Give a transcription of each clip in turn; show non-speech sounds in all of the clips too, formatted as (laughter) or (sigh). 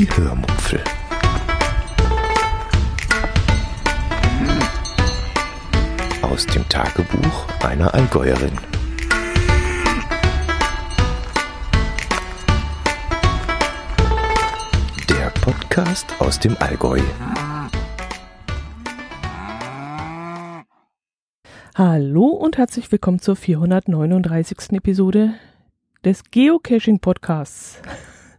Die Hörmupfel. Aus dem Tagebuch einer Allgäuerin. Der Podcast aus dem Allgäu. Hallo und herzlich willkommen zur 439. Episode des Geocaching Podcasts.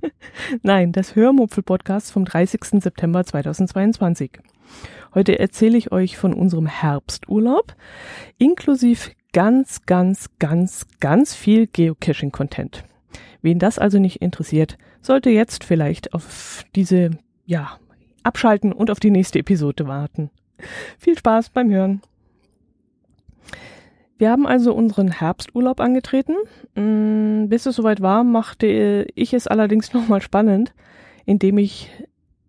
(laughs) Nein, des Hörmupfel Podcasts vom 30. September 2022. Heute erzähle ich euch von unserem Herbsturlaub, inklusive ganz, ganz, ganz, ganz viel Geocaching-Content. Wen das also nicht interessiert, sollte jetzt vielleicht auf diese, ja, abschalten und auf die nächste Episode warten. Viel Spaß beim Hören. Wir haben also unseren Herbsturlaub angetreten. Mm, bis es soweit war, machte ich es allerdings nochmal spannend, indem ich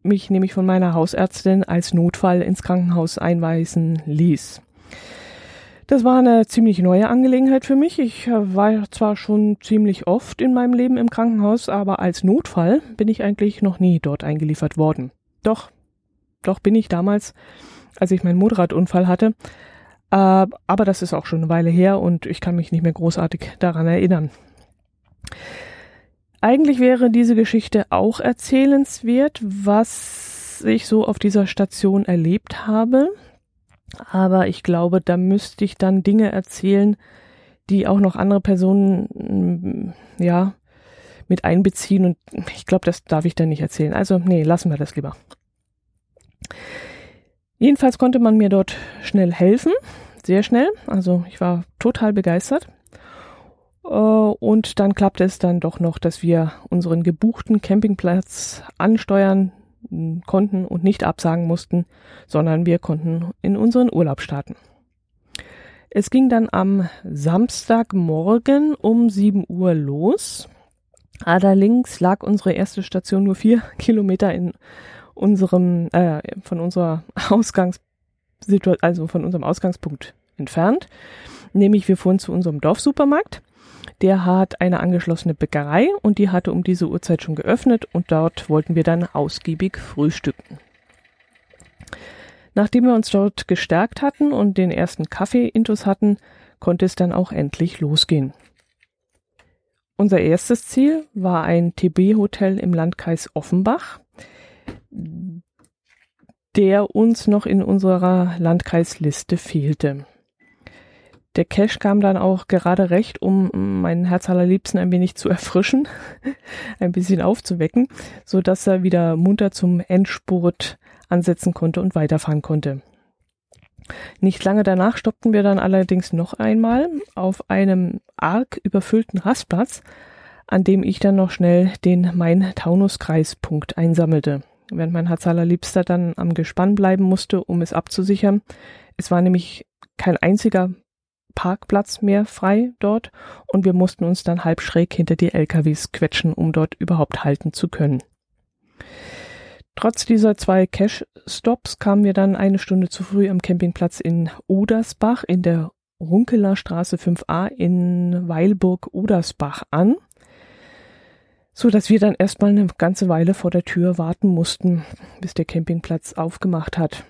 mich nämlich von meiner Hausärztin als Notfall ins Krankenhaus einweisen ließ. Das war eine ziemlich neue Angelegenheit für mich. Ich äh, war zwar schon ziemlich oft in meinem Leben im Krankenhaus, aber als Notfall bin ich eigentlich noch nie dort eingeliefert worden. Doch, doch bin ich damals, als ich meinen Motorradunfall hatte, aber das ist auch schon eine Weile her und ich kann mich nicht mehr großartig daran erinnern. Eigentlich wäre diese Geschichte auch erzählenswert, was ich so auf dieser Station erlebt habe. Aber ich glaube, da müsste ich dann Dinge erzählen, die auch noch andere Personen, mm, ja, mit einbeziehen. Und ich glaube, das darf ich dann nicht erzählen. Also, nee, lassen wir das lieber. Jedenfalls konnte man mir dort schnell helfen, sehr schnell. Also ich war total begeistert. Äh, und dann klappte es dann doch noch, dass wir unseren gebuchten Campingplatz ansteuern konnten und nicht absagen mussten, sondern wir konnten in unseren Urlaub starten. Es ging dann am Samstagmorgen um 7 Uhr los. Allerdings lag unsere erste Station nur vier (laughs) Kilometer in unserem, äh, von unserer Ausgangssituation, also von unserem Ausgangspunkt entfernt. Nämlich wir fuhren zu unserem Dorfsupermarkt. Der hat eine angeschlossene Bäckerei und die hatte um diese Uhrzeit schon geöffnet und dort wollten wir dann ausgiebig frühstücken. Nachdem wir uns dort gestärkt hatten und den ersten Kaffee intus hatten, konnte es dann auch endlich losgehen. Unser erstes Ziel war ein TB-Hotel im Landkreis Offenbach der uns noch in unserer Landkreisliste fehlte. Der Cash kam dann auch gerade recht, um meinen Herz allerliebsten ein wenig zu erfrischen, (laughs) ein bisschen aufzuwecken, so dass er wieder munter zum Endspurt ansetzen konnte und weiterfahren konnte. Nicht lange danach stoppten wir dann allerdings noch einmal auf einem arg überfüllten Rastplatz, an dem ich dann noch schnell den Main-Taunus-Kreispunkt einsammelte während mein Herz allerliebster dann am Gespann bleiben musste, um es abzusichern. Es war nämlich kein einziger Parkplatz mehr frei dort und wir mussten uns dann halb schräg hinter die LKWs quetschen, um dort überhaupt halten zu können. Trotz dieser zwei Cash-Stops kamen wir dann eine Stunde zu früh am Campingplatz in Odersbach in der Runkeler Straße 5a in Weilburg-Odersbach an so dass wir dann erstmal eine ganze Weile vor der Tür warten mussten, bis der Campingplatz aufgemacht hat.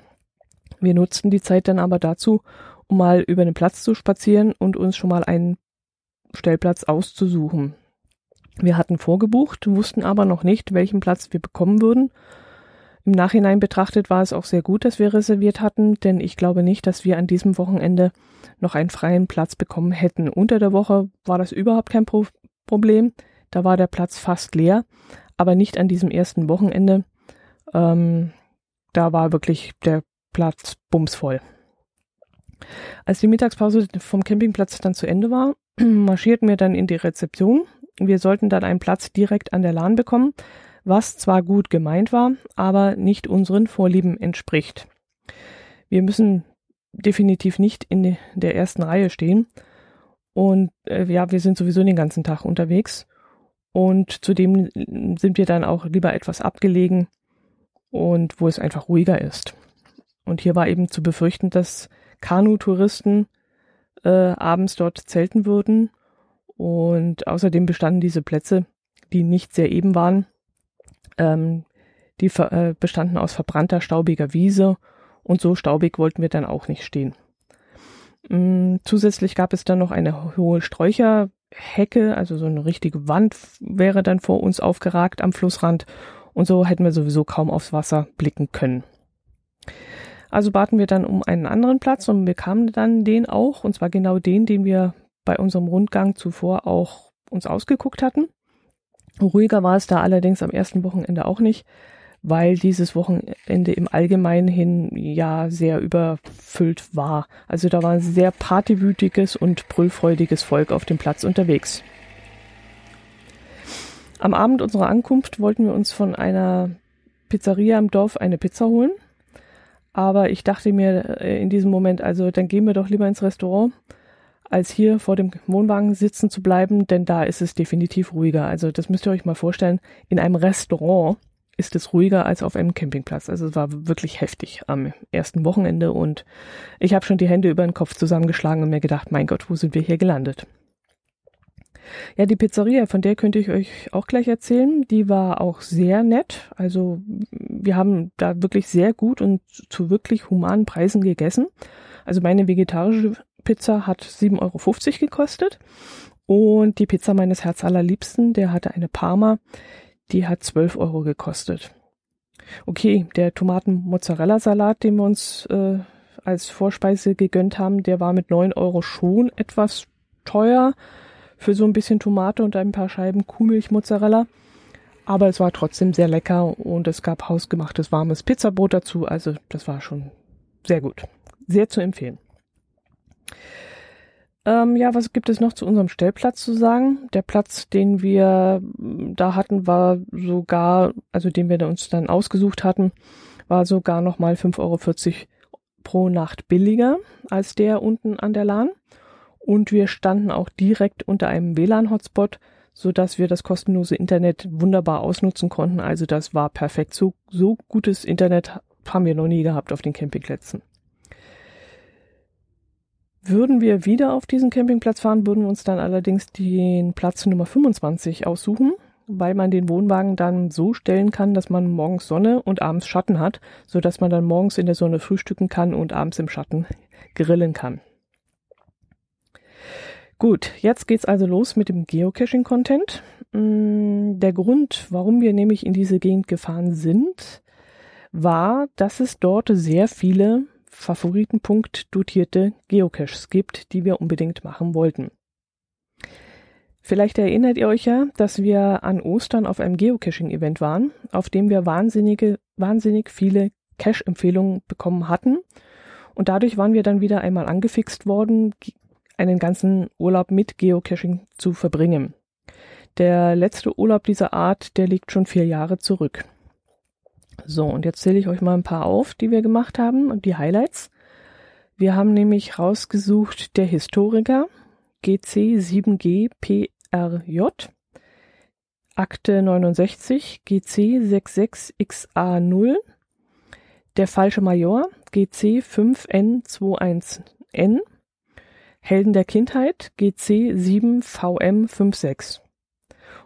Wir nutzten die Zeit dann aber dazu, um mal über den Platz zu spazieren und uns schon mal einen Stellplatz auszusuchen. Wir hatten vorgebucht, wussten aber noch nicht, welchen Platz wir bekommen würden. Im Nachhinein betrachtet war es auch sehr gut, dass wir reserviert hatten, denn ich glaube nicht, dass wir an diesem Wochenende noch einen freien Platz bekommen hätten. Unter der Woche war das überhaupt kein Pro Problem. Da war der Platz fast leer, aber nicht an diesem ersten Wochenende. Ähm, da war wirklich der Platz bumsvoll. Als die Mittagspause vom Campingplatz dann zu Ende war, (clears throat) marschierten wir dann in die Rezeption. Wir sollten dann einen Platz direkt an der Lahn bekommen, was zwar gut gemeint war, aber nicht unseren Vorlieben entspricht. Wir müssen definitiv nicht in der ersten Reihe stehen. Und äh, ja, wir sind sowieso den ganzen Tag unterwegs. Und zudem sind wir dann auch lieber etwas abgelegen und wo es einfach ruhiger ist. Und hier war eben zu befürchten, dass Kanu-Touristen äh, abends dort zelten würden. Und außerdem bestanden diese Plätze, die nicht sehr eben waren, ähm, die äh, bestanden aus verbrannter, staubiger Wiese und so staubig wollten wir dann auch nicht stehen. Mm, zusätzlich gab es dann noch eine hohe Sträucherhecke, also so eine richtige Wand wäre dann vor uns aufgeragt am Flussrand und so hätten wir sowieso kaum aufs Wasser blicken können. Also baten wir dann um einen anderen Platz und bekamen dann den auch, und zwar genau den, den wir bei unserem Rundgang zuvor auch uns ausgeguckt hatten. Ruhiger war es da allerdings am ersten Wochenende auch nicht, weil dieses Wochenende im Allgemeinen hin ja sehr überfüllt war. Also da war ein sehr partywütiges und brüllfreudiges Volk auf dem Platz unterwegs. Am Abend unserer Ankunft wollten wir uns von einer Pizzeria im Dorf eine Pizza holen. Aber ich dachte mir äh, in diesem Moment, also dann gehen wir doch lieber ins Restaurant, als hier vor dem Wohnwagen sitzen zu bleiben, denn da ist es definitiv ruhiger. Also das müsst ihr euch mal vorstellen. In einem Restaurant ist es ruhiger als auf einem Campingplatz. Also es war wirklich heftig am ersten Wochenende und ich habe schon die Hände über den Kopf zusammengeschlagen und mir gedacht, mein Gott, wo sind wir hier gelandet? Ja, die Pizzeria, von der könnte ich euch auch gleich erzählen, die war auch sehr nett. Also wir haben da wirklich sehr gut und zu wirklich humanen Preisen gegessen. Also meine vegetarische Pizza hat 7,50 Euro gekostet und die Pizza meines Herzallerliebsten, der hatte eine Parma, die hat 12 Euro gekostet. Okay, der Tomaten-Mozzarella-Salat, den wir uns äh, als Vorspeise gegönnt haben, der war mit 9 Euro schon etwas teuer für so ein bisschen Tomate und ein paar Scheiben Kuhmilch-Mozzarella. Aber es war trotzdem sehr lecker und es gab hausgemachtes warmes Pizzabrot dazu. Also das war schon sehr gut. Sehr zu empfehlen. Ähm, ja, was gibt es noch zu unserem Stellplatz zu sagen? Der Platz, den wir da hatten, war sogar, also den wir uns dann ausgesucht hatten, war sogar nochmal 5,40 Euro pro Nacht billiger als der unten an der Lahn. Und wir standen auch direkt unter einem WLAN-Hotspot, so dass wir das kostenlose Internet wunderbar ausnutzen konnten. Also das war perfekt. So, so gutes Internet haben wir noch nie gehabt auf den Campingplätzen. Würden wir wieder auf diesen Campingplatz fahren, würden wir uns dann allerdings den Platz Nummer 25 aussuchen, weil man den Wohnwagen dann so stellen kann, dass man morgens Sonne und abends Schatten hat, so dass man dann morgens in der Sonne frühstücken kann und abends im Schatten grillen kann. Gut, jetzt geht's also los mit dem Geocaching-Content. Mm, der Grund, warum wir nämlich in diese Gegend gefahren sind, war, dass es dort sehr viele Favoritenpunkt dotierte Geocaches gibt, die wir unbedingt machen wollten. Vielleicht erinnert ihr euch ja, dass wir an Ostern auf einem Geocaching-Event waren, auf dem wir wahnsinnige, wahnsinnig viele Cache-Empfehlungen bekommen hatten. Und dadurch waren wir dann wieder einmal angefixt worden, einen ganzen Urlaub mit Geocaching zu verbringen. Der letzte Urlaub dieser Art, der liegt schon vier Jahre zurück. So, und jetzt zähle ich euch mal ein paar auf, die wir gemacht haben und die Highlights. Wir haben nämlich rausgesucht der Historiker GC 7G PRJ, Akte 69 GC 66XA0, der falsche Major GC 5N21N, Helden der Kindheit GC 7VM56.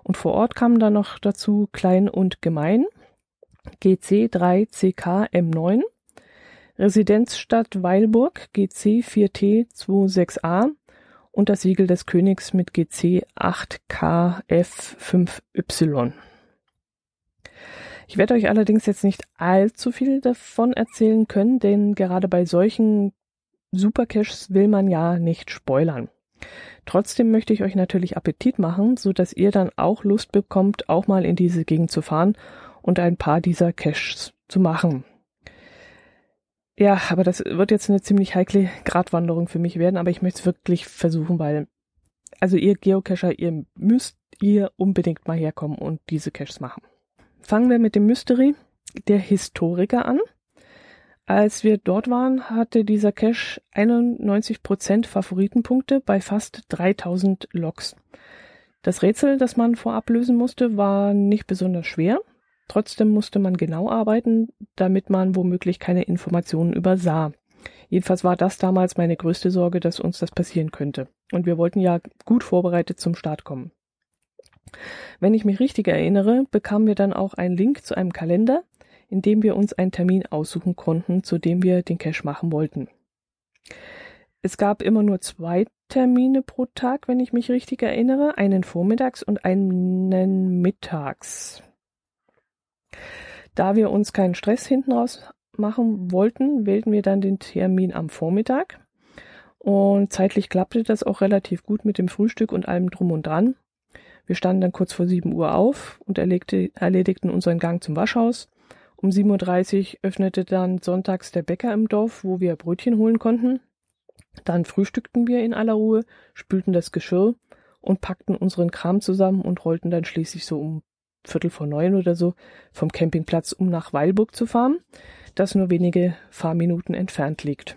Und vor Ort kamen dann noch dazu Klein und Gemein GC3CK-M9, Residenzstadt Weilburg GC4T26A und das Siegel des Königs mit GC8KF5Y. Ich werde euch allerdings jetzt nicht allzu viel davon erzählen können, denn gerade bei solchen Supercaches will man ja nicht spoilern. Trotzdem möchte ich euch natürlich Appetit machen, so dass ihr dann auch Lust bekommt, auch mal in diese Gegend zu fahren und ein paar dieser Caches zu machen. Ja, aber das wird jetzt eine ziemlich heikle Gratwanderung für mich werden, aber ich möchte es wirklich versuchen, weil, also ihr Geocacher, ihr müsst ihr unbedingt mal herkommen und diese Caches machen. Fangen wir mit dem Mystery der Historiker an. Als wir dort waren, hatte dieser Cache 91% Favoritenpunkte bei fast 3000 Logs. Das Rätsel, das man vorab lösen musste, war nicht besonders schwer. Trotzdem musste man genau arbeiten, damit man womöglich keine Informationen übersah. Jedenfalls war das damals meine größte Sorge, dass uns das passieren könnte. Und wir wollten ja gut vorbereitet zum Start kommen. Wenn ich mich richtig erinnere, bekamen wir dann auch einen Link zu einem Kalender, in dem wir uns einen Termin aussuchen konnten, zu dem wir den Cache machen wollten. Es gab immer nur zwei Termine pro Tag, wenn ich mich richtig erinnere, einen vormittags und einen mittags. Da wir uns keinen Stress hinten raus machen wollten, wählten wir dann den Termin am Vormittag. Und zeitlich klappte das auch relativ gut mit dem Frühstück und allem drum und dran. Wir standen dann kurz vor 7 Uhr auf und erlegte, erledigten unseren Gang zum Waschhaus. Um 7.30 Uhr öffnete dann sonntags der Bäcker im Dorf, wo wir Brötchen holen konnten. Dann frühstückten wir in aller Ruhe, spülten das Geschirr und packten unseren Kram zusammen und rollten dann schließlich so um Viertel vor neun oder so vom Campingplatz, um nach Weilburg zu fahren, das nur wenige Fahrminuten entfernt liegt.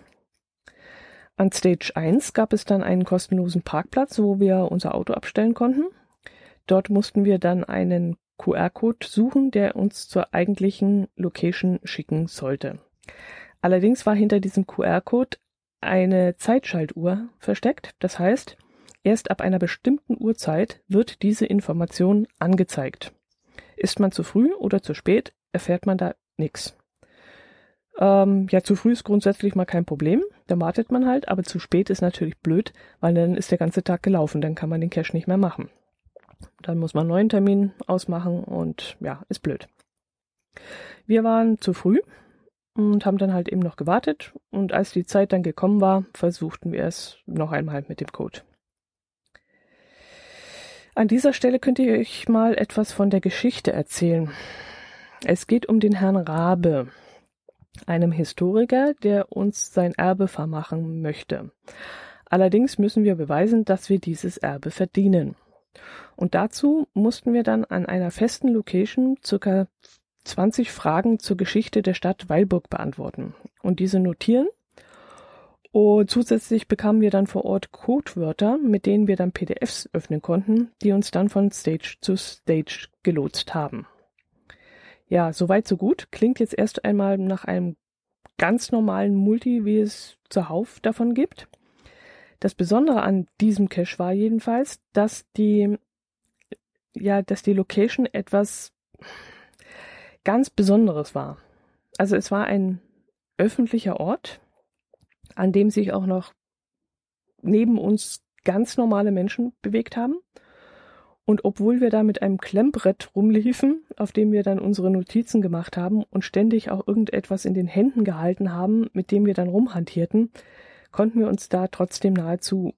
An Stage 1 gab es dann einen kostenlosen Parkplatz, wo wir unser Auto abstellen konnten. Dort mussten wir dann einen QR-Code suchen, der uns zur eigentlichen Location schicken sollte. Allerdings war hinter diesem QR-Code eine Zeitschaltuhr versteckt. Das heißt, erst ab einer bestimmten Uhrzeit wird diese Information angezeigt. Ist man zu früh oder zu spät, erfährt man da nichts. Ähm, ja, zu früh ist grundsätzlich mal kein Problem, da wartet man halt, aber zu spät ist natürlich blöd, weil dann ist der ganze Tag gelaufen, dann kann man den Cache nicht mehr machen. Dann muss man einen neuen Termin ausmachen und ja, ist blöd. Wir waren zu früh, und haben dann halt eben noch gewartet und als die Zeit dann gekommen war, versuchten wir es noch einmal mit dem Code. An dieser Stelle könnt ihr euch mal etwas von der Geschichte erzählen. Es geht um den Herrn Rabe, einem Historiker, der uns sein Erbe vermachen möchte. Allerdings müssen wir beweisen, dass wir dieses Erbe verdienen. Und dazu mussten wir dann an einer festen Location circa 20 Fragen zur Geschichte der Stadt Weilburg beantworten und diese notieren. Und zusätzlich bekamen wir dann vor Ort Codewörter, mit denen wir dann PDFs öffnen konnten, die uns dann von Stage zu Stage gelotst haben. Ja, soweit so gut. Klingt jetzt erst einmal nach einem ganz normalen Multi, wie es zuhauf davon gibt. Das Besondere an diesem Cache war jedenfalls, dass die, ja, dass die Location etwas ganz Besonderes war. Also es war ein öffentlicher Ort, an dem sich auch noch neben uns ganz normale Menschen bewegt haben. Und obwohl wir da mit einem Klemmbrett rumliefen, auf dem wir dann unsere Notizen gemacht haben und ständig auch irgendetwas in den Händen gehalten haben, mit dem wir dann rumhantierten, konnten wir uns da trotzdem nahezu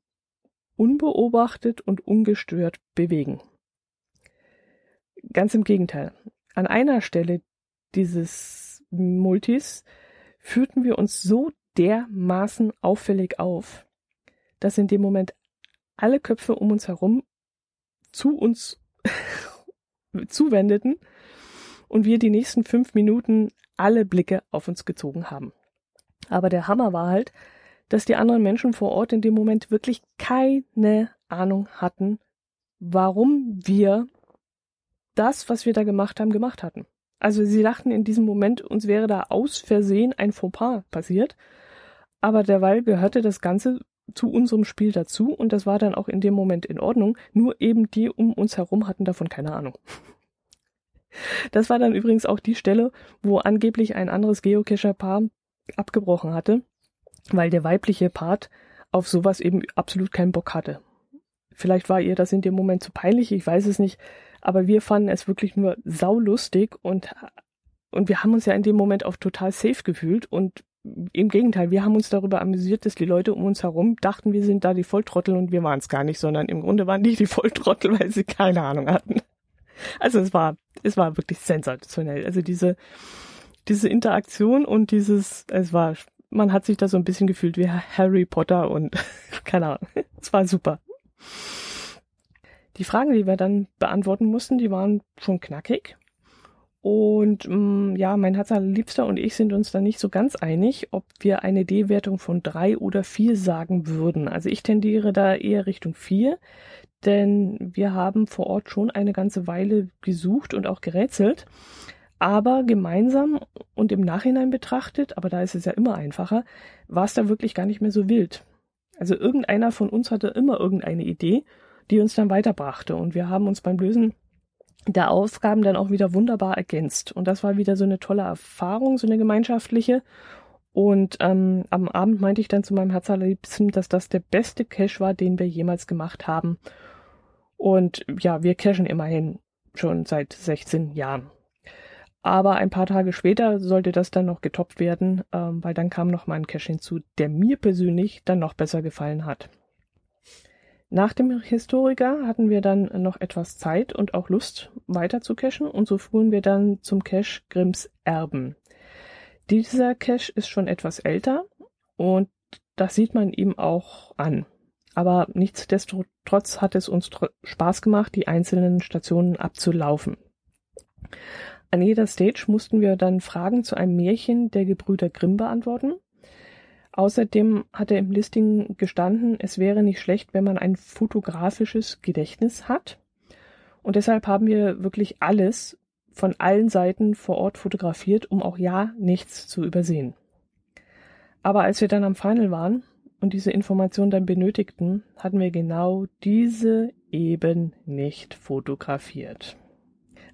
unbeobachtet und ungestört bewegen. Ganz im Gegenteil an einer Stelle dieses Multis führten wir uns so dermaßen auffällig auf, dass in dem Moment alle Köpfe um uns herum zu uns (laughs) zuwendeten und wir die nächsten fünf Minuten alle Blicke auf uns gezogen haben. Aber der Hammer war halt, dass die anderen Menschen vor Ort in dem Moment wirklich keine Ahnung hatten, warum wir das, was wir da gemacht haben, gemacht hatten. Also sie dachten in diesem Moment, uns wäre da aus Versehen ein Fauxpas passiert. Aber derweil gehörte das Ganze zu unserem Spiel dazu und das war dann auch in dem Moment in Ordnung. Nur eben die um uns herum hatten davon keine Ahnung. Das war dann übrigens auch die Stelle, wo angeblich ein anderes Geocacher-Paar abgebrochen hatte, weil der weibliche Part auf sowas eben absolut keinen Bock hatte. Vielleicht war ihr das in dem Moment zu peinlich, ich weiß es nicht. Aber wir fanden es wirklich nur saulustig und, und wir haben uns ja in dem Moment auch total safe gefühlt und im Gegenteil, wir haben uns darüber amüsiert, dass die Leute um uns herum dachten, wir sind da die Volltrottel und wir waren es gar nicht, sondern im Grunde waren die die Volltrottel, weil sie keine Ahnung hatten. Also es war, es war wirklich sensationell. Also diese, diese Interaktion und dieses, es war, man hat sich da so ein bisschen gefühlt wie Harry Potter und (laughs) keine Ahnung. Es war super. Die Fragen, die wir dann beantworten mussten, die waren schon knackig. Und ähm, ja, mein Herz Liebster und ich sind uns da nicht so ganz einig, ob wir eine D-Wertung von drei oder vier sagen würden. Also ich tendiere da eher Richtung vier, denn wir haben vor Ort schon eine ganze Weile gesucht und auch gerätselt. Aber gemeinsam und im Nachhinein betrachtet, aber da ist es ja immer einfacher, war es da wirklich gar nicht mehr so wild. Also irgendeiner von uns hatte immer irgendeine Idee die uns dann weiterbrachte. Und wir haben uns beim Lösen der Aufgaben dann auch wieder wunderbar ergänzt. Und das war wieder so eine tolle Erfahrung, so eine gemeinschaftliche. Und ähm, am Abend meinte ich dann zu meinem Herz allerliebsten, dass das der beste Cache war, den wir jemals gemacht haben. Und ja, wir cashen immerhin schon seit 16 Jahren. Aber ein paar Tage später sollte das dann noch getoppt werden, ähm, weil dann kam noch mal ein Cache hinzu, der mir persönlich dann noch besser gefallen hat. Nach dem Historiker hatten wir dann noch etwas Zeit und auch Lust weiter zu cachen und so fuhren wir dann zum Cache Grimms Erben. Dieser Cache ist schon etwas älter und das sieht man ihm auch an. Aber nichtsdestotrotz hat es uns Spaß gemacht, die einzelnen Stationen abzulaufen. An jeder Stage mussten wir dann Fragen zu einem Märchen der Gebrüder Grimm beantworten Außerdem hat er im Listing gestanden, es wäre nicht schlecht, wenn man ein fotografisches Gedächtnis hat. Und deshalb haben wir wirklich alles von allen Seiten vor Ort fotografiert, um auch ja nichts zu übersehen. Aber als wir dann am Final waren und diese Information dann benötigten, hatten wir genau diese eben nicht fotografiert.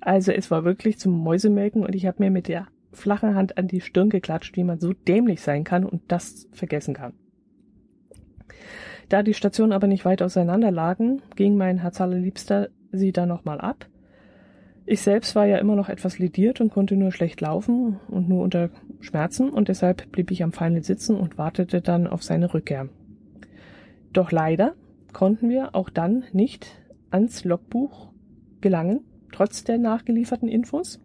Also es war wirklich zum Mäusemelken und ich habe mir mit der flache Hand an die Stirn geklatscht, wie man so dämlich sein kann und das vergessen kann. Da die Stationen aber nicht weit auseinander lagen, ging mein Herz allerliebster sie dann nochmal ab. Ich selbst war ja immer noch etwas lediert und konnte nur schlecht laufen und nur unter Schmerzen und deshalb blieb ich am Final sitzen und wartete dann auf seine Rückkehr. Doch leider konnten wir auch dann nicht ans Logbuch gelangen, trotz der nachgelieferten Infos.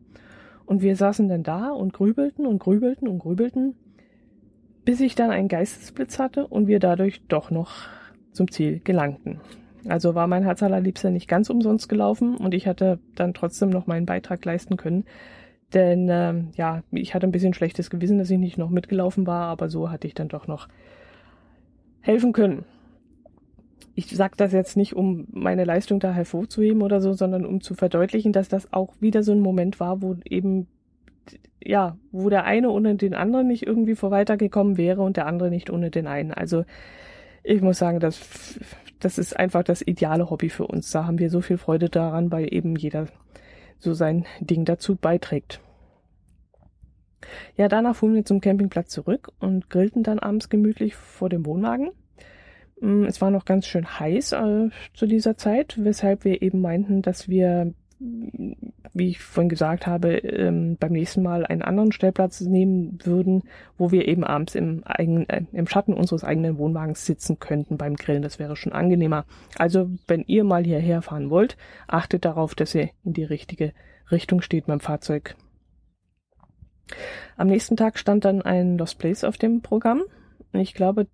Und wir saßen dann da und grübelten und grübelten und grübelten, bis ich dann einen Geistesblitz hatte und wir dadurch doch noch zum Ziel gelangten. Also war mein Herz allerliebster nicht ganz umsonst gelaufen und ich hatte dann trotzdem noch meinen Beitrag leisten können. Denn ähm, ja, ich hatte ein bisschen schlechtes Gewissen, dass ich nicht noch mitgelaufen war, aber so hatte ich dann doch noch helfen können ich sage das jetzt nicht, um meine Leistung da hervorzuheben oder so, sondern um zu verdeutlichen, dass das auch wieder so ein Moment war, wo eben, ja, wo der eine ohne den anderen nicht irgendwie vor weitergekommen wäre und der andere nicht ohne den einen. Also ich muss sagen, das, das ist einfach das ideale Hobby für uns. Da haben wir so viel Freude daran, weil eben jeder so sein Ding dazu beiträgt. Ja, danach fuhren wir zum Campingplatz zurück und grillten dann abends gemütlich vor dem Wohnwagen. Mm, es war noch ganz schön heiß äh, zu dieser Zeit, weshalb wir eben meinten, dass wir, mm, wie ich vorhin gesagt habe, ähm, beim nächsten Mal einen anderen Stellplatz nehmen würden, wo wir eben abends im, eigenen, äh, im Schatten unseres eigenen Wohnwagens sitzen könnten beim Grillen. Das wäre schon angenehmer. Also, wenn ihr mal hierher fahren wollt, achtet darauf, dass ihr in die richtige Richtung steht beim Fahrzeug. Am nächsten Tag stand dann ein Lost Place auf dem Programm. Ich glaube,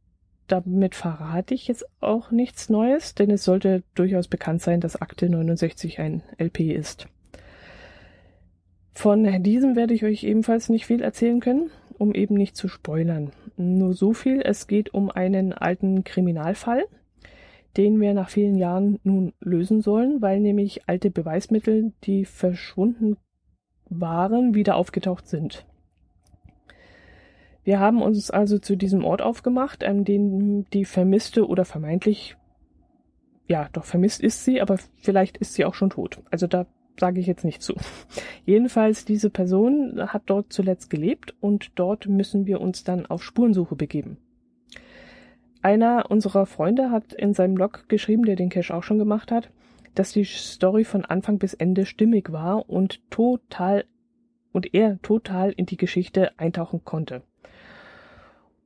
damit verrate ich jetzt auch nichts Neues, denn es sollte durchaus bekannt sein, dass Akte 69 ein LP ist. Von diesem werde ich euch ebenfalls nicht viel erzählen können, um eben nicht zu spoilern. Nur so viel, es geht um einen alten Kriminalfall, den wir nach vielen Jahren nun lösen sollen, weil nämlich alte Beweismittel, die verschwunden waren, wieder aufgetaucht sind. Wir haben uns also zu diesem Ort aufgemacht, an dem die vermisste oder vermeintlich, ja, doch vermisst ist sie, aber vielleicht ist sie auch schon tot. Also da sage ich jetzt nicht zu. (laughs) Jedenfalls, diese Person hat dort zuletzt gelebt und dort müssen wir uns dann auf Spurensuche begeben. Einer unserer Freunde hat in seinem Blog geschrieben, der den Cache auch schon gemacht hat, dass die Story von Anfang bis Ende stimmig war und total und er total in die Geschichte eintauchen konnte.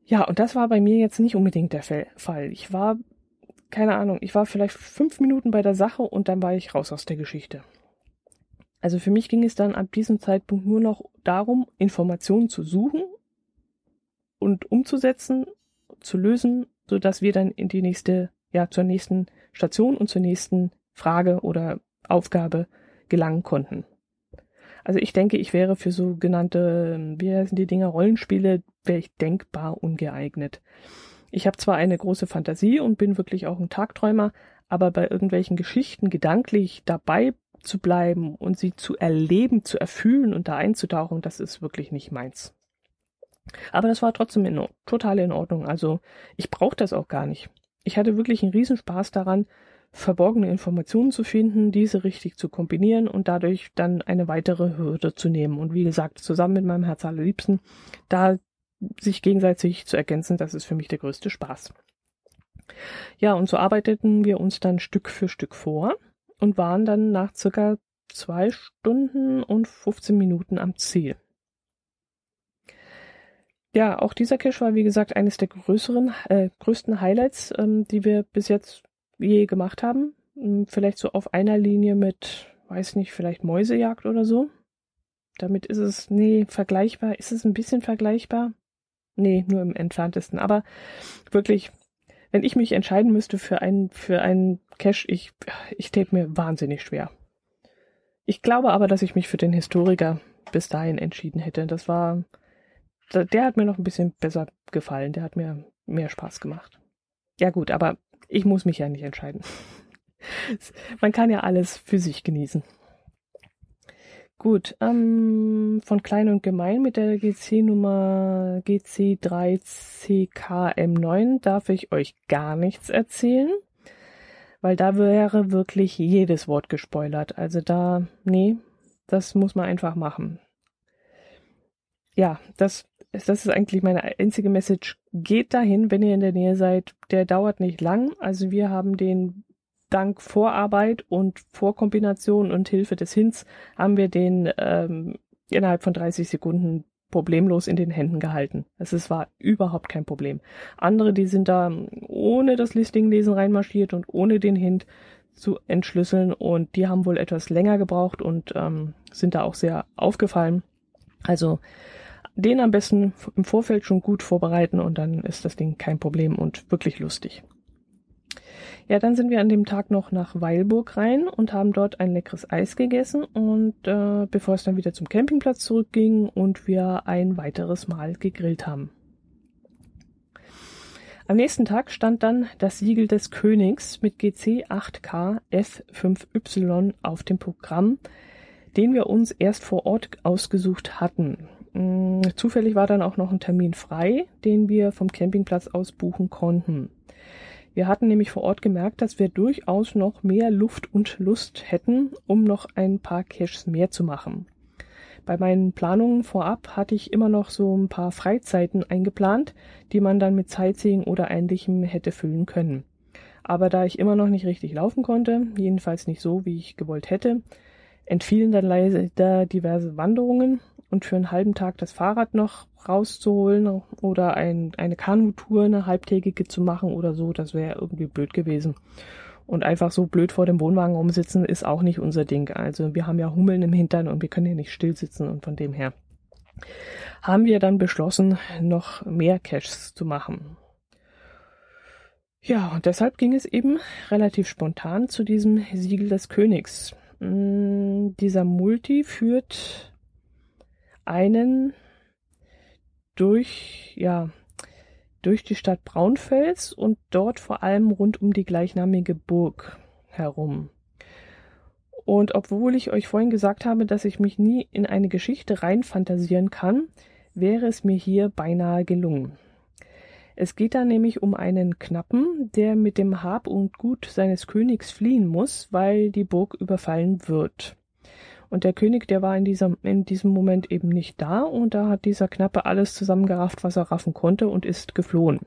Ja, und das war bei mir jetzt nicht unbedingt der Fall. Ich war, keine Ahnung, ich war vielleicht fünf Minuten bei der Sache und dann war ich raus aus der Geschichte. Also für mich ging es dann ab diesem Zeitpunkt nur noch darum, Informationen zu suchen und umzusetzen, zu lösen, so dass wir dann in die nächste, ja, zur nächsten Station und zur nächsten Frage oder Aufgabe gelangen konnten. Also ich denke, ich wäre für sogenannte, wie heißen die Dinger, Rollenspiele, wäre ich denkbar ungeeignet. Ich habe zwar eine große Fantasie und bin wirklich auch ein Tagträumer, aber bei irgendwelchen Geschichten gedanklich dabei zu bleiben und sie zu erleben, zu erfühlen und da einzutauchen, das ist wirklich nicht meins. Aber das war trotzdem in, total in Ordnung. Also ich brauche das auch gar nicht. Ich hatte wirklich einen Riesenspaß daran, verborgene Informationen zu finden, diese richtig zu kombinieren und dadurch dann eine weitere Hürde zu nehmen. Und wie gesagt, zusammen mit meinem Herz allerliebsten, da sich gegenseitig zu ergänzen, das ist für mich der größte Spaß. Ja, und so arbeiteten wir uns dann Stück für Stück vor und waren dann nach circa zwei Stunden und 15 Minuten am Ziel. Ja, auch dieser Cache war wie gesagt eines der größeren, äh, größten Highlights, ähm, die wir bis jetzt je gemacht haben. Hm, vielleicht so auf einer Linie mit, weiß nicht, vielleicht Mäusejagd oder so. Damit ist es, nee, vergleichbar. Ist es ein bisschen vergleichbar? Nee, nur im entferntesten. Aber wirklich, wenn ich mich entscheiden müsste für einen, für einen Cache, ich, ich täte mir wahnsinnig schwer. Ich glaube aber, dass ich mich für den Historiker bis dahin entschieden hätte. Das war, der hat mir noch ein bisschen besser gefallen. Der hat mir mehr Spaß gemacht. Ja gut, aber ich muss mich ja nicht entscheiden. Man kann ja alles für sich genießen. Gut, ähm, von Klein und Gemein mit der GC-Nummer GC3CKM9 darf ich euch gar nichts erzählen, weil da wäre wirklich jedes Wort gespoilert. Also da, nee, das muss man einfach machen. Ja, das, das ist eigentlich meine einzige Message. Geht dahin, wenn ihr in der Nähe seid. Der dauert nicht lang. Also wir haben den dank Vorarbeit und Vorkombination und Hilfe des Hints haben wir den ähm, innerhalb von 30 Sekunden problemlos in den Händen gehalten. Es war überhaupt kein Problem. Andere, die sind da ohne das Listinglesen reinmarschiert und ohne den Hint zu entschlüsseln und die haben wohl etwas länger gebraucht und ähm, sind da auch sehr aufgefallen. Also den am besten im Vorfeld schon gut vorbereiten und dann ist das Ding kein Problem und wirklich lustig. Ja, dann sind wir an dem Tag noch nach Weilburg rein und haben dort ein leckeres Eis gegessen und äh, bevor es dann wieder zum Campingplatz zurückging und wir ein weiteres Mal gegrillt haben. Am nächsten Tag stand dann das Siegel des Königs mit GC 8K F5Y auf dem Programm, den wir uns erst vor Ort ausgesucht hatten. Mm, zufällig war dann auch noch ein Termin frei, den wir vom Campingplatz aus buchen konnten. Wir hatten nämlich vor Ort gemerkt, dass wir durchaus noch mehr Luft und Lust hätten, um noch ein paar Caches mehr zu machen. Bei meinen Planungen vorab hatte ich immer noch so ein paar Freizeiten eingeplant, die man dann mit Sightseeing oder ähnlichem hätte füllen können. Aber da ich immer noch nicht richtig laufen konnte, jedenfalls nicht so, wie ich gewollt hätte, entfielen dann leider diverse Wanderungen und für einen halben Tag das Fahrrad noch rauszuholen oder ein, eine Kanutour, eine halbtägige zu machen oder so, das wäre irgendwie blöd gewesen. Und einfach so blöd vor dem Wohnwagen rumsitzen ist auch nicht unser Ding. Also wir haben ja Hummeln im Hintern und wir können ja nicht still sitzen und von dem her haben wir dann beschlossen, noch mehr Caches zu machen. Ja, und deshalb ging es eben relativ spontan zu diesem Siegel des Königs. Mm, dieser Multi führt einen durch, ja, durch die Stadt Braunfels und dort vor allem rund um die gleichnamige Burg herum. Und obwohl ich euch vorhin gesagt habe, dass ich mich nie in eine Geschichte reinfantasieren kann, wäre es mir hier beinahe gelungen. Es geht da nämlich um einen Knappen, der mit dem Hab und Gut seines Königs fliehen muss, weil die Burg überfallen wird. Und der König, der war in diesem, in diesem Moment eben nicht da und da hat dieser Knappe alles zusammengerafft, was er raffen konnte und ist geflohen.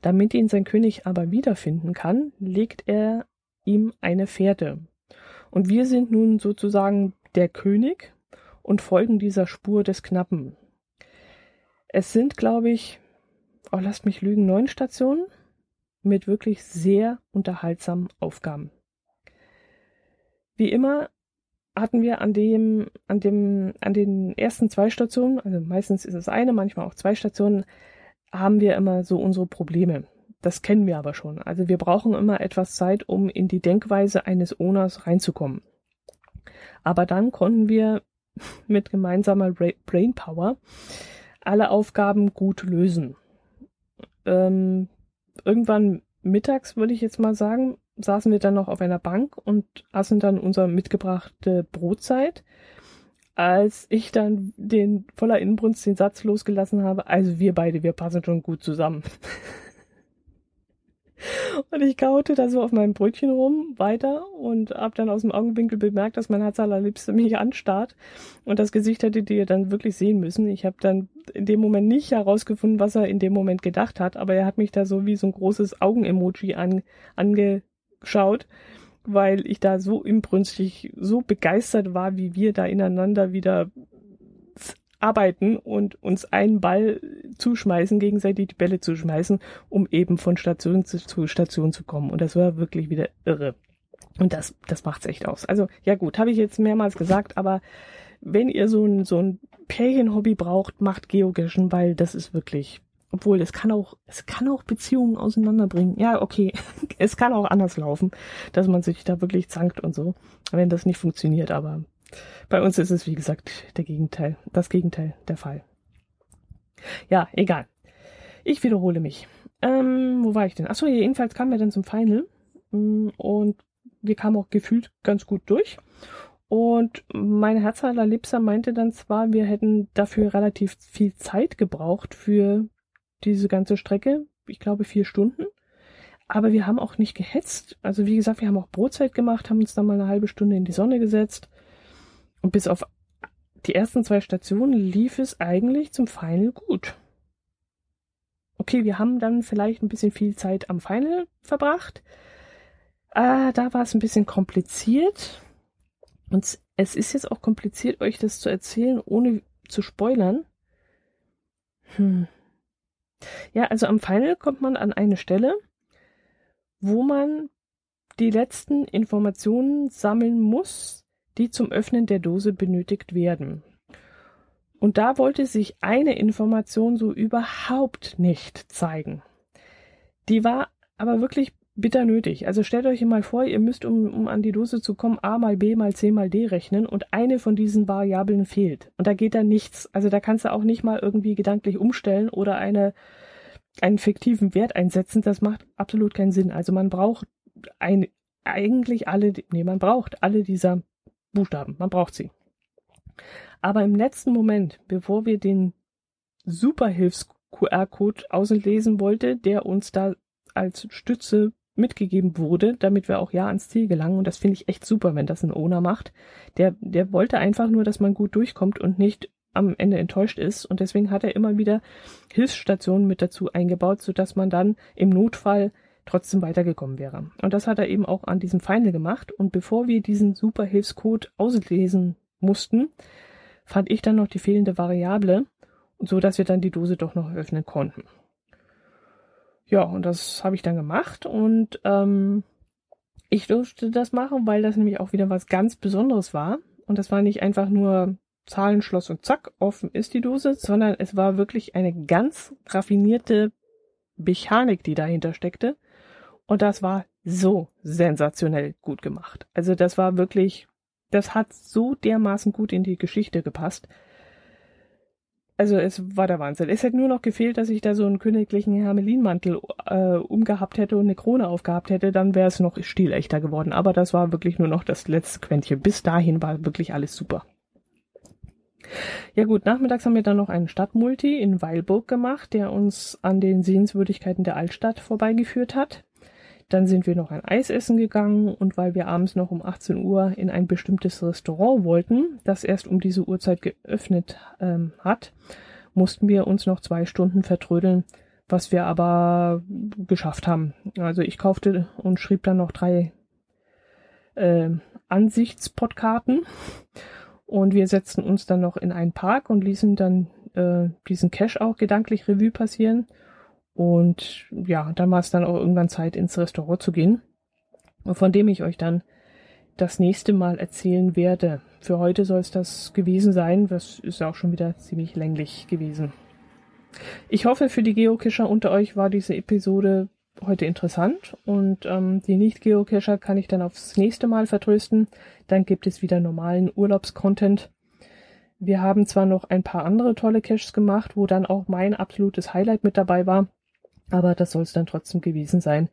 Damit ihn sein König aber wiederfinden kann, legt er ihm eine Fährte. Und wir sind nun sozusagen der König und folgen dieser Spur des Knappen. Es sind, glaube ich, oh, lasst mich lügen, neun Stationen mit wirklich sehr unterhaltsamen Aufgaben. Wie immer hatten wir an dem, an dem, an den ersten zwei Stationen, also meistens ist es eine, manchmal auch zwei Stationen, haben wir immer so unsere Probleme. Das kennen wir aber schon. Also wir brauchen immer etwas Zeit, um in die Denkweise eines Owners reinzukommen. Aber dann konnten wir (laughs) mit gemeinsamer Brainpower alle Aufgaben gut lösen. Ähm, irgendwann mittags, würde ich jetzt mal sagen, saßen wir dann noch auf einer Bank und aßen dann unser mitgebrachte Brotzeit. Als ich dann den voller Inbrunst den Satz losgelassen habe, also wir beide, wir passen schon gut zusammen. (laughs) Und ich kaute da so auf meinem Brötchen rum weiter und hab dann aus dem Augenwinkel bemerkt, dass mein Herz allerliebste mich (laughs) anstarrt. Und das Gesicht hättet ihr dann wirklich sehen müssen. Ich habe dann in dem Moment nicht herausgefunden, was er in dem Moment gedacht hat, aber er hat mich da so wie so ein großes Augen-Emoji an, angeschaut, weil ich da so imbrünstig, so begeistert war, wie wir da ineinander wieder arbeiten und uns einen Ball zuschmeißen, gegenseitig die Bälle zuschmeißen, um eben von Station zu, zu Station zu kommen. Und das war wirklich wieder irre. Und das, das macht's echt aus. Also, ja gut, habe ich jetzt mehrmals gesagt, aber wenn ihr so ein, so ein Pärchenhobby braucht, macht Geocachen, weil das ist wirklich, obwohl es kann auch, es kann auch Beziehungen auseinanderbringen. Ja, okay, (laughs) es kann auch anders laufen, dass man sich da wirklich zankt und so, wenn das nicht funktioniert, aber bei uns ist es, wie gesagt, der Gegenteil, das Gegenteil der Fall. Ja, egal. Ich wiederhole mich. Ähm, wo war ich denn? Achso, jedenfalls kamen wir dann zum Final. Mm, und wir kamen auch gefühlt ganz gut durch. Und meine Herzhaler meinte dann zwar, wir hätten dafür relativ viel Zeit gebraucht für diese ganze Strecke. Ich glaube vier Stunden. Aber wir haben auch nicht gehetzt. Also wie gesagt, wir haben auch Brotzeit gemacht, haben uns dann mal eine halbe Stunde in die Sonne gesetzt und bis auf die ersten zwei Stationen lief es eigentlich zum Final gut. Okay, wir haben dann vielleicht ein bisschen viel Zeit am Final verbracht. Äh, da war es ein bisschen kompliziert. Und es ist jetzt auch kompliziert, euch das zu erzählen, ohne zu spoilern. Hm. Ja, also am Final kommt man an eine Stelle, wo man die letzten Informationen sammeln muss, die zum Öffnen der Dose benötigt werden. Und da wollte sich eine Information so überhaupt nicht zeigen. Die war aber wirklich bitter nötig. Also stellt euch mal vor, ihr müsst, um, um an die Dose zu kommen, a mal b mal c mal d rechnen und eine von diesen Variablen fehlt. Und da geht dann nichts. Also da kannst du auch nicht mal irgendwie gedanklich umstellen oder eine, einen fiktiven Wert einsetzen. Das macht absolut keinen Sinn. Also man braucht ein, eigentlich alle, nee, man braucht alle dieser Buchstaben. Man braucht sie. Aber im letzten Moment, bevor wir den Superhilfs-QR-Code auslesen wollte, der uns da als Stütze mitgegeben wurde, damit wir auch ja ans Ziel gelangen. Und das finde ich echt super, wenn das ein Owner macht. Der, der wollte einfach nur, dass man gut durchkommt und nicht am Ende enttäuscht ist. Und deswegen hat er immer wieder Hilfsstationen mit dazu eingebaut, sodass man dann im Notfall trotzdem weitergekommen wäre. Und das hat er eben auch an diesem Final gemacht. Und bevor wir diesen Superhilfscode auslesen mussten, fand ich dann noch die fehlende Variable, so dass wir dann die Dose doch noch öffnen konnten. Ja, und das habe ich dann gemacht und ähm, ich durfte das machen, weil das nämlich auch wieder was ganz Besonderes war. Und das war nicht einfach nur Zahlenschloss und zack, offen ist die Dose, sondern es war wirklich eine ganz raffinierte Mechanik, die dahinter steckte. Und das war so sensationell gut gemacht. Also das war wirklich, das hat so dermaßen gut in die Geschichte gepasst. Also es war der Wahnsinn. Es hätte nur noch gefehlt, dass ich da so einen königlichen Hermelinmantel äh, umgehabt hätte und eine Krone aufgehabt hätte, dann wäre es noch stilechter geworden. Aber das war wirklich nur noch das letzte Quäntchen. Bis dahin war wirklich alles super. Ja gut, nachmittags haben wir dann noch einen Stadtmulti in Weilburg gemacht, der uns an den Sehenswürdigkeiten der Altstadt vorbeigeführt hat. Dann sind wir noch ein Eis essen gegangen und weil wir abends noch um 18 Uhr in ein bestimmtes Restaurant wollten, das erst um diese Uhrzeit geöffnet ähm, hat, mussten wir uns noch zwei Stunden vertrödeln, was wir aber geschafft haben. Also ich kaufte und schrieb dann noch drei äh, Ansichtspodkarten und wir setzten uns dann noch in einen Park und ließen dann äh, diesen Cache auch gedanklich Revue passieren und ja, dann war es dann auch irgendwann Zeit, ins Restaurant zu gehen, von dem ich euch dann das nächste Mal erzählen werde. Für heute soll es das gewesen sein. Das ist auch schon wieder ziemlich länglich gewesen. Ich hoffe, für die Geocacher unter euch war diese Episode heute interessant und ähm, die Nicht-Geocacher kann ich dann aufs nächste Mal vertrösten. Dann gibt es wieder normalen Urlaubscontent. Wir haben zwar noch ein paar andere tolle Caches gemacht, wo dann auch mein absolutes Highlight mit dabei war. Aber das soll es dann trotzdem gewesen sein.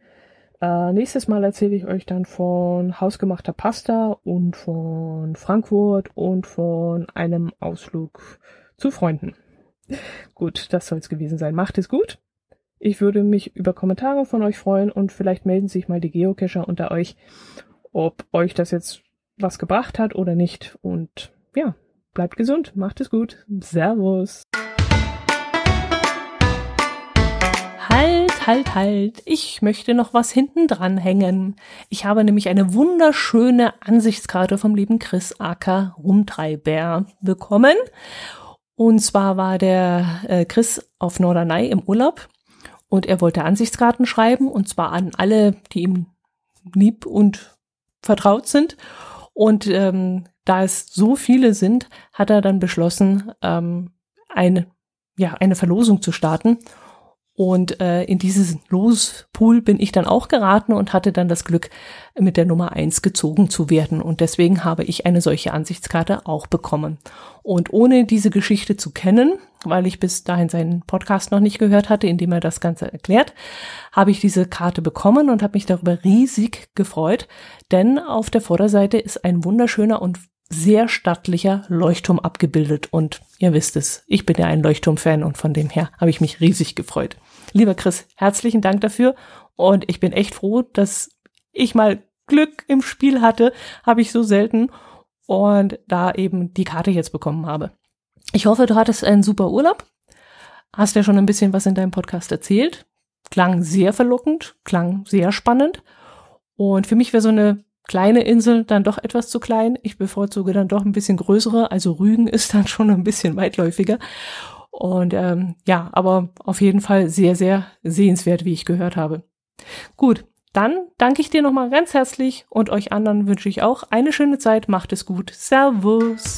Äh, nächstes Mal erzähle ich euch dann von hausgemachter Pasta und von Frankfurt und von einem Ausflug zu Freunden. (laughs) Gut, das soll es gewesen sein. Macht es gut. Ich würde mich über Kommentare von euch freuen und vielleicht melden sich mal die Geocacher unter euch, ob euch das jetzt was gebracht hat oder nicht. Und ja, bleibt gesund, macht es gut. Servus. Halt, halt, halt. Ich möchte noch was hinten dran hängen. Ich habe nämlich eine wunderschöne Ansichtskarte vom lieben Chris Acker Rumtreiber bekommen. Und zwar war der äh, Chris auf Norderney im Urlaub und er wollte Ansichtskarten schreiben und zwar an alle, die ihm lieb und vertraut sind. Und ähm, da es so viele sind, hat er dann beschlossen, ähm, eine, ja, eine Verlosung zu starten. Und äh, in dieses Lospool bin ich dann auch geraten und hatte dann das Glück, mit der Nummer eins gezogen zu werden. Und deswegen habe ich eine solche Ansichtskarte auch bekommen. Und ohne diese Geschichte zu kennen, weil ich bis dahin seinen Podcast noch nicht gehört hatte, in dem er das Ganze erklärt, habe ich diese Karte bekommen und habe mich darüber riesig gefreut. Denn auf der Vorderseite ist ein wunderschöner und sehr stattlicher Leuchtturm abgebildet. Und ihr wisst es, ich bin ja ein Leuchtturm-Fan und von dem her habe ich mich riesig gefreut. Lieber Chris, herzlichen Dank dafür. Und ich bin echt froh, dass ich mal Glück im Spiel hatte, habe ich so selten. Und da eben die Karte jetzt bekommen habe. Ich hoffe, du hattest einen super Urlaub. Hast ja schon ein bisschen was in deinem Podcast erzählt. Klang sehr verlockend, klang sehr spannend. Und für mich wäre so eine kleine Insel dann doch etwas zu klein. Ich bevorzuge dann doch ein bisschen größere. Also Rügen (laughs) ist dann schon ein bisschen weitläufiger. Und ähm, ja, aber auf jeden Fall sehr, sehr sehenswert, wie ich gehört habe. Gut, dann danke ich dir nochmal ganz herzlich und euch anderen wünsche ich auch eine schöne Zeit. Macht es gut. Servus.